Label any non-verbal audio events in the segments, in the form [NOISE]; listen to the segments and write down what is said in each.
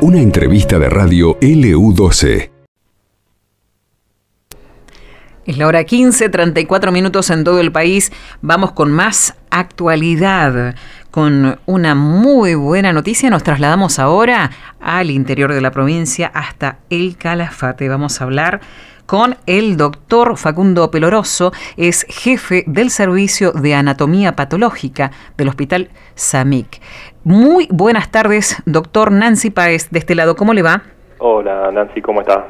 Una entrevista de radio LU12. Es la hora 15, 34 minutos en todo el país. Vamos con más actualidad. Con una muy buena noticia nos trasladamos ahora al interior de la provincia hasta el Calafate. Vamos a hablar con el doctor Facundo Peloroso, es jefe del Servicio de Anatomía Patológica del Hospital SAMIC. Muy buenas tardes, doctor Nancy Paez, de este lado, ¿cómo le va? Hola Nancy, ¿cómo está?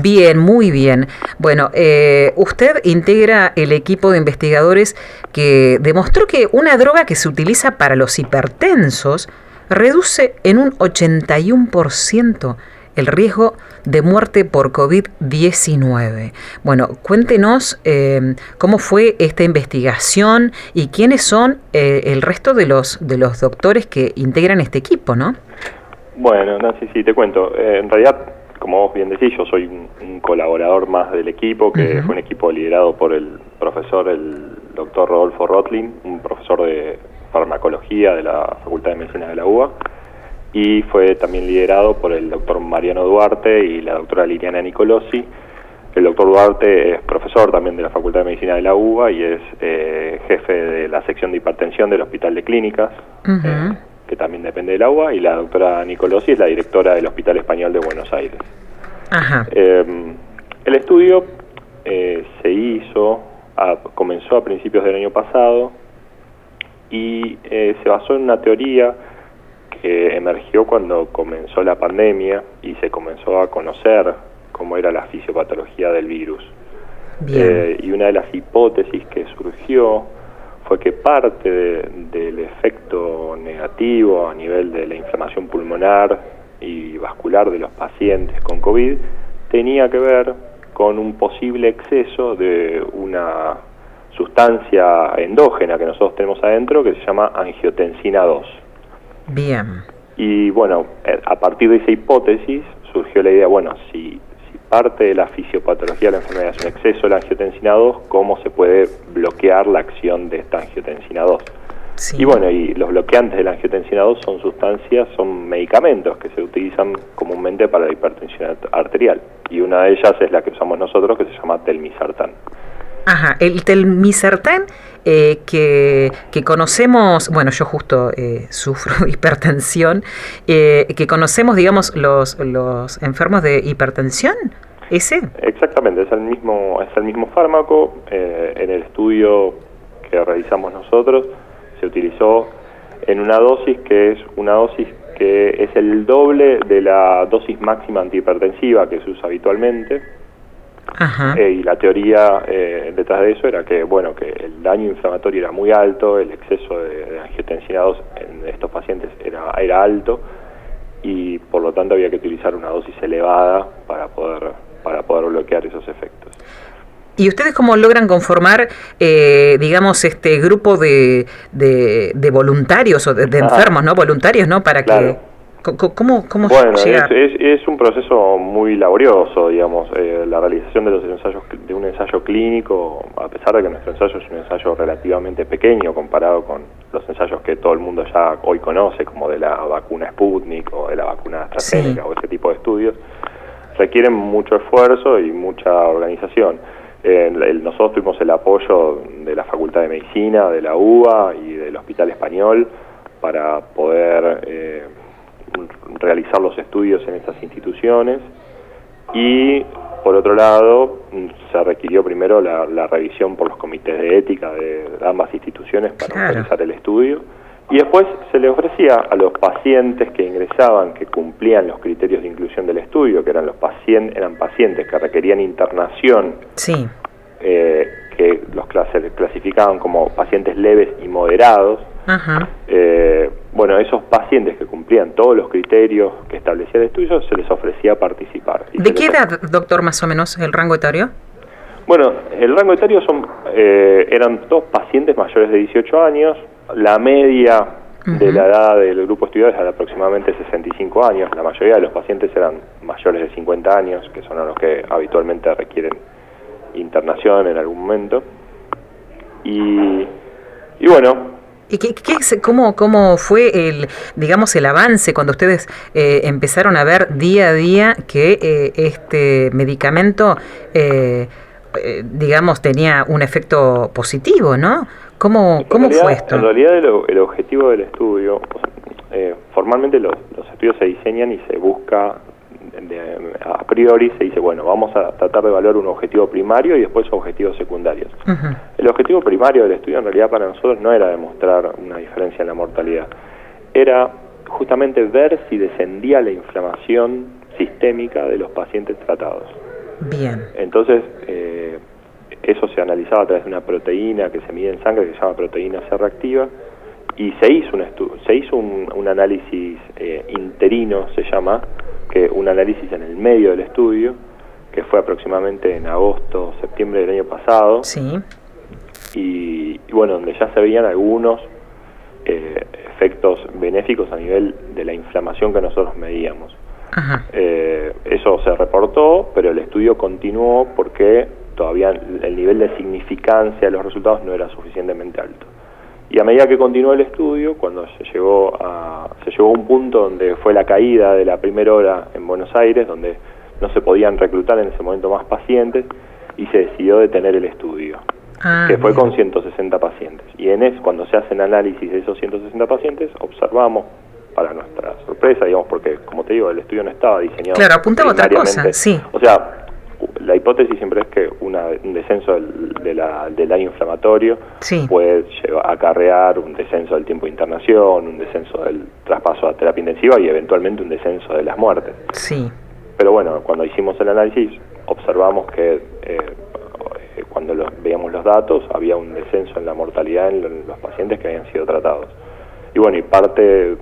Bien, muy bien. Bueno, eh, usted integra el equipo de investigadores que demostró que una droga que se utiliza para los hipertensos reduce en un 81% el riesgo de muerte por COVID-19. Bueno, cuéntenos eh, cómo fue esta investigación y quiénes son eh, el resto de los, de los doctores que integran este equipo, ¿no? Bueno, Nancy, sí, te cuento. Eh, en realidad, como vos bien decís, yo soy un, colaborador más del equipo, que fue un equipo liderado por el profesor, el doctor Rodolfo Rotlin, un profesor de farmacología de la Facultad de Medicina de la UBA y fue también liderado por el doctor Mariano Duarte y la doctora Liliana Nicolosi. El doctor Duarte es profesor también de la Facultad de Medicina de la UBA y es eh, jefe de la sección de hipertensión del Hospital de Clínicas, eh, que también depende de la UBA, y la doctora Nicolosi es la directora del Hospital Español de Buenos Aires. Em, el estudio eh, se hizo, comenzó a principios del año pasado y se basó en una teoría que emergió cuando comenzó la pandemia y se comenzó a conocer cómo era la fisiopatología del virus. Eh, y una de las hipótesis que surgió fue que parte del efecto negativo a nivel de la inflamación pulmonar y vascular de los pacientes con COVID tenía que ver con un posible exceso de una sustancia endógena que nosotros tenemos adentro que se llama angiotensina 2. Bien. Y bueno, eh, a partir de esa hipótesis surgió la idea, bueno, si, si parte de la fisiopatología de la enfermedad es un exceso de la angiotensina 2, ¿cómo se puede bloquear la acción de esta angiotensina 2? Y bueno, y los bloqueantes de la angiotensina 2 son sustancias, son medicamentos que se utilizan comúnmente para la hipertensión arterial. Y una de ellas es la que usamos nosotros, que se llama telmisartán. Ajá, el telmisartán eh, que, que, conocemos, bueno, yo justo eh, [LAUGHS] sufro hipertensión, eh, que conocemos, digamos, los, los enfermos de hipertensión, ¿ese? Exactamente, es el mismo, es el mismo fármaco. en el estudio que realizamos nosotros se utilizó en una dosis que es una dosis que es el doble de la dosis máxima antihipertensiva que se usa habitualmente eh, y la teoría eh, detrás de eso era que, bueno, que el daño inflamatorio era muy alto, el exceso de, de angiotensina 2 en estos pacientes era, era alto y por lo tanto había que utilizar una dosis elevada para poder, para poder bloquear esos efectos. ¿Y ustedes cómo logran conformar, eh, digamos, este grupo de, de, voluntarios o de, ah. enfermos, ¿no? Voluntarios, ¿no? Para que ¿Cómo, cómo bueno, es, un proceso muy laborioso, digamos, eh, la realización de los ensayos de un ensayo clínico, a pesar de que nuestro ensayo es un ensayo relativamente pequeño comparado con los ensayos que todo el mundo ya hoy conoce, como de la vacuna Sputnik o de la vacuna AstraZeneca o ese tipo de estudios, requieren mucho esfuerzo y mucha organización. nosotros tuvimos el apoyo de la Facultad de Medicina, de la UBA y del Hospital Español para poder... Eh, realizar los estudios en estas instituciones. Y por otro lado se requirió primero la, revisión por los comités de ética de ambas instituciones para realizar el estudio. Y después se le ofrecía a los pacientes que ingresaban que cumplían los criterios de inclusión del estudio que eran los pacientes eran pacientes que requerían internación sí. Eh, que los clasificaban como pacientes leves y moderados eh, bueno, esos pacientes que cumplían todos los criterios que establecía el estudio, se les ofrecía participar. ¿De qué edad, doctor, más o menos, el rango etario? Bueno, el rango etario son, eh, eran dos pacientes mayores de 18 años, la media de la edad del grupo estudiado era aproximadamente 65 años, la mayoría de los pacientes eran mayores de 50 años, que son los que habitualmente requieren internación en algún momento. Y, y bueno, ¿Y qué, qué cómo, cómo fue el, digamos, el avance cuando ustedes eh, empezaron a ver día a día que eh, este medicamento, eh, digamos, tenía un efecto positivo, ¿no? ¿Cómo, cómo fue esto? En realidad el, objetivo del estudio, formalmente los, los estudios se diseñan y se busca a priori se dice, bueno, vamos a tratar de evaluar un objetivo primario y después objetivos secundarios. El objetivo primario del estudio en realidad para nosotros no era demostrar una diferencia en la mortalidad, era justamente ver si descendía la inflamación sistémica de los pacientes tratados. Bien. Entonces, eh, eso se analizaba a través de una proteína que se mide en sangre que se llama proteína C reactiva y se hizo un se hizo un, análisis eh, interino se llama que un análisis en el medio del estudio, que fue aproximadamente en agosto, septiembre del año pasado. Sí. Y, bueno, donde ya se veían algunos eh, efectos benéficos a nivel de la inflamación que nosotros medíamos. Eh, eso se reportó, pero el estudio continuó porque todavía el nivel de significancia de los resultados no era suficientemente alto. Y a medida que continuó el estudio, cuando se llegó a, se llegó a un punto donde fue la caída de la primera hora en Buenos Aires, donde no se podían reclutar en ese momento más pacientes, y se decidió detener el estudio, ah, que fue con 160 pacientes. Y en es cuando se hacen análisis de esos 160 pacientes, observamos, para nuestra sorpresa, digamos, porque como te digo, el estudio no estaba diseñado. Claro, apuntaba otra cosa, sí. O sea, la hipótesis siempre es que una, un descenso del, de la, del daño inflamatorio puede llevar, acarrear un descenso del tiempo de internación, un descenso del traspaso a terapia intensiva y eventualmente un descenso de las muertes. Sí. Pero bueno, cuando hicimos el análisis observamos que eh, cuando veíamos los datos había un descenso en la mortalidad en los pacientes que habían sido tratados. Y bueno, y parte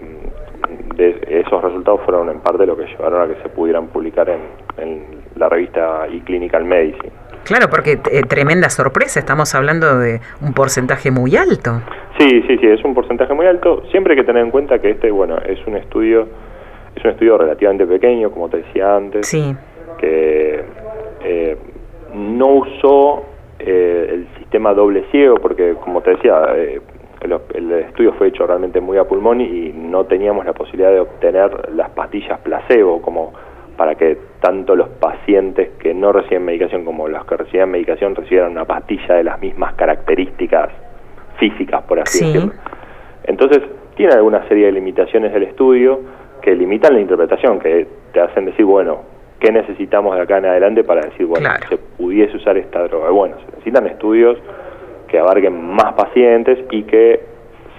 de esos resultados fueron en parte lo que llevaron a que se pudieran publicar en, en la revista eClinical Medicine. Claro, porque eh, tremenda sorpresa, estamos hablando de un porcentaje muy alto. Sí, sí, sí, es un porcentaje muy alto. Siempre hay que tener en cuenta que este, bueno, es un estudio, es un estudio relativamente pequeño, como te decía antes, sí. que eh, no usó eh, el sistema doble ciego, porque como te decía, el, el, estudio fue hecho realmente muy a pulmón y no teníamos la posibilidad de obtener las pastillas placebo como para que tanto los pacientes que no reciben medicación como los que reciben medicación recibieran una pastilla de las mismas características físicas, por así decirlo. Entonces, tiene alguna serie de limitaciones del estudio que limitan la interpretación, que te hacen decir, bueno, ¿qué necesitamos de acá en adelante para decir, bueno, se pudiese usar esta droga? Bueno, se necesitan estudios que abarquen más pacientes y que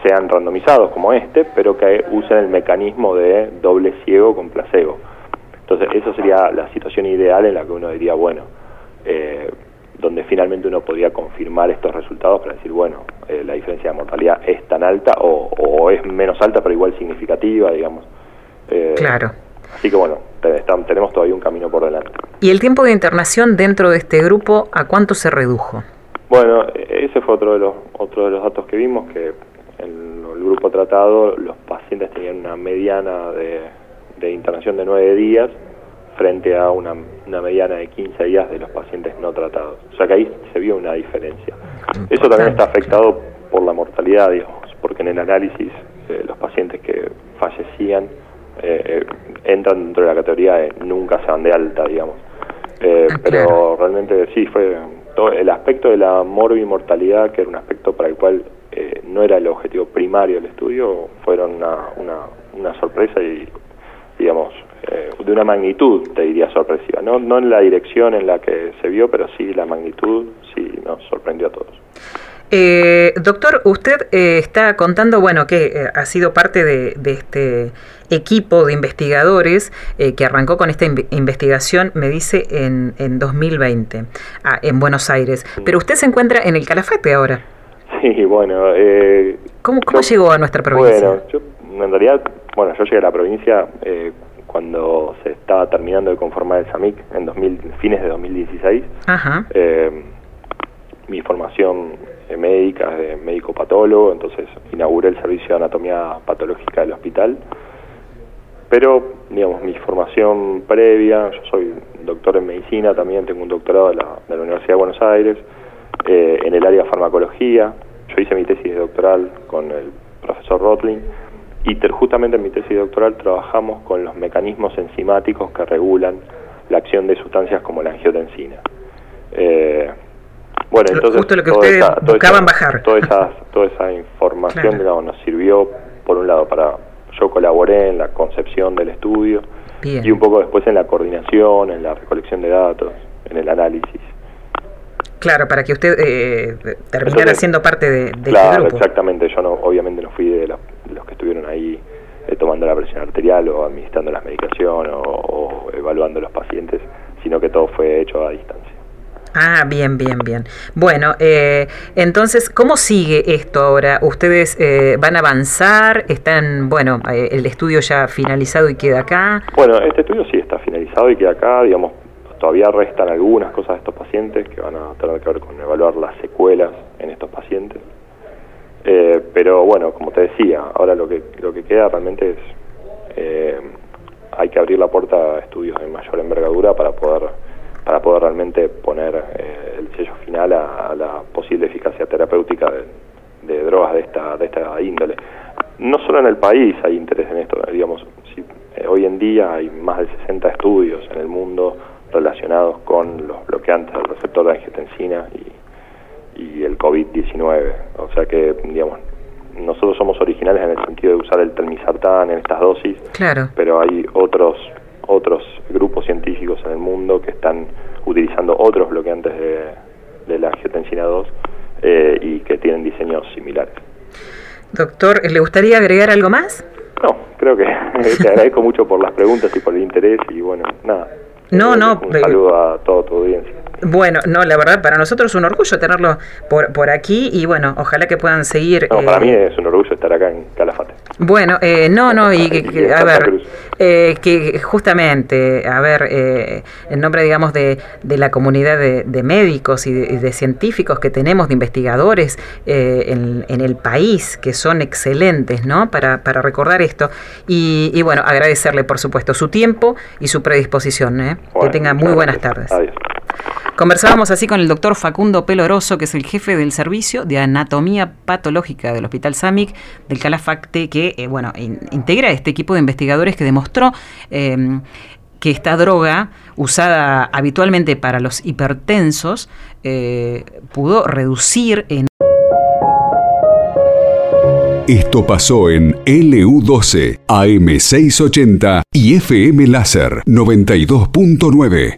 sean randomizados como este, pero que usen el mecanismo de doble ciego con placebo. Entonces, eso sería la situación ideal en la que uno diría, bueno, eh, donde finalmente uno podría confirmar estos resultados para decir, bueno, eh, la diferencia de mortalidad es tan alta o, es menos alta, pero igual significativa, digamos. Eh, claro. Así que bueno, tenemos todavía un camino por delante. ¿Y el tiempo de internación dentro de este grupo a cuánto se redujo? Bueno, ese fue otro de los, otro de los datos que vimos, que en el grupo tratado los pacientes tenían una mediana de de internación de 9 días frente a una, mediana de 15 días de los pacientes no tratados. O sea que ahí se vio una diferencia. Eso también está afectado por la mortalidad, digamos, porque en el análisis eh, los pacientes que fallecían eh, entran dentro de la categoría de nunca se van de alta, digamos. Eh, ah, pero realmente sí, fue todo el aspecto de la morbimortalidad, que era un aspecto para el cual no era el objetivo primario del estudio, fueron una, una, una sorpresa y digamos, eh, de una magnitud, te diría, sorpresiva. No, no en la dirección en la que se vio, pero sí la magnitud, sí nos sorprendió a todos. Eh, doctor, usted eh, está contando, bueno, que ha sido parte de, este equipo de investigadores que arrancó con esta investigación, me dice, en, en 2020, ah, en Buenos Aires. Pero usted se encuentra en el Calafate ahora. Sí, bueno. ¿Cómo, cómo llegó a nuestra provincia? Bueno, yo en realidad bueno, yo llegué a la provincia eh, cuando se estaba terminando de conformar el SAMIC en 2000, fines de 2016. Eh, mi formación médica es de médico patólogo, entonces inauguré el servicio de anatomía patológica del hospital. Pero, digamos, mi formación previa, yo soy doctor en medicina, también tengo un doctorado de la, Universidad de Buenos Aires, eh, en el área de farmacología. yo hice mi tesis doctoral con el profesor Rotling y justamente en mi tesis doctoral trabajamos con los mecanismos enzimáticos que regulan la acción de sustancias como la angiotensina. Eh, bueno, entonces justo lo que ustedes buscaban bajar. Toda esa, toda esa información digamos, nos sirvió, por un lado, para yo colaboré en la concepción del estudio y un poco después en la coordinación, en la recolección de datos, en el análisis. Claro, para que usted eh, terminara siendo parte de, de este grupo. exactamente. Yo no, obviamente no fui de, los que estuvieron ahí eh, tomando la presión arterial o administrando las medicaciones o, evaluando los pacientes, sino que todo fue hecho a distancia. Ah, bien, bien, bien. Bueno, eh, entonces, ¿cómo sigue esto ahora? ¿Ustedes eh, van a avanzar? ¿Están, bueno, el estudio ya finalizado y queda acá? Bueno, este estudio sí está finalizado y queda acá, digamos, todavía restan algunas cosas de estos pacientes que van a tener que ver con evaluar las secuelas en estos pacientes. Eh, pero bueno, como te decía, ahora lo que, lo que queda realmente es, eh, hay que abrir la puerta a estudios de mayor envergadura para poder, para poder realmente poner eh, el sello final a, la posible eficacia terapéutica de, drogas de esta, de esta índole. No solo en el país hay interés en esto, digamos, si, hoy en día hay más de 60 estudios en el mundo relacionados con los bloqueantes del receptor de angiotensina y, y el COVID-19. O sea que, digamos, nosotros somos originales en el sentido de usar el telmisartán en estas dosis, claro. pero hay otros otros grupos científicos en el mundo que están utilizando otros bloqueantes de, de la angiotensina 2 eh, y que tienen diseños similares. Doctor, ¿le gustaría agregar algo más? No, creo que [LAUGHS] te agradezco mucho por las preguntas y por el interés y bueno, nada, no, no. Un saludo a toda tu audiencia. Bueno, no, la verdad, para nosotros es un orgullo tenerlo por, por aquí y bueno, ojalá que puedan seguir. No, para eh, mí es un orgullo estar acá en Calafate. Bueno, eh, no, no, y, que, a ver, eh, que justamente, a ver, en nombre, digamos, de, de la comunidad de, médicos y de, científicos que tenemos, de investigadores en, en, el país, que son excelentes, ¿no? Para, para recordar esto. Y, y, bueno, agradecerle, por supuesto, su tiempo y su predisposición. que tenga muy buenas tardes. Adiós. Conversábamos así con el doctor Facundo Peloroso, que es el jefe del servicio de anatomía patológica del Hospital SAMIC del Calafacte, que eh, bueno, integra este equipo de investigadores que demostró em, que esta droga, usada habitualmente para los hipertensos, eh, pudo reducir en... Esto pasó en LU12, AM680 y FM Láser 92.9.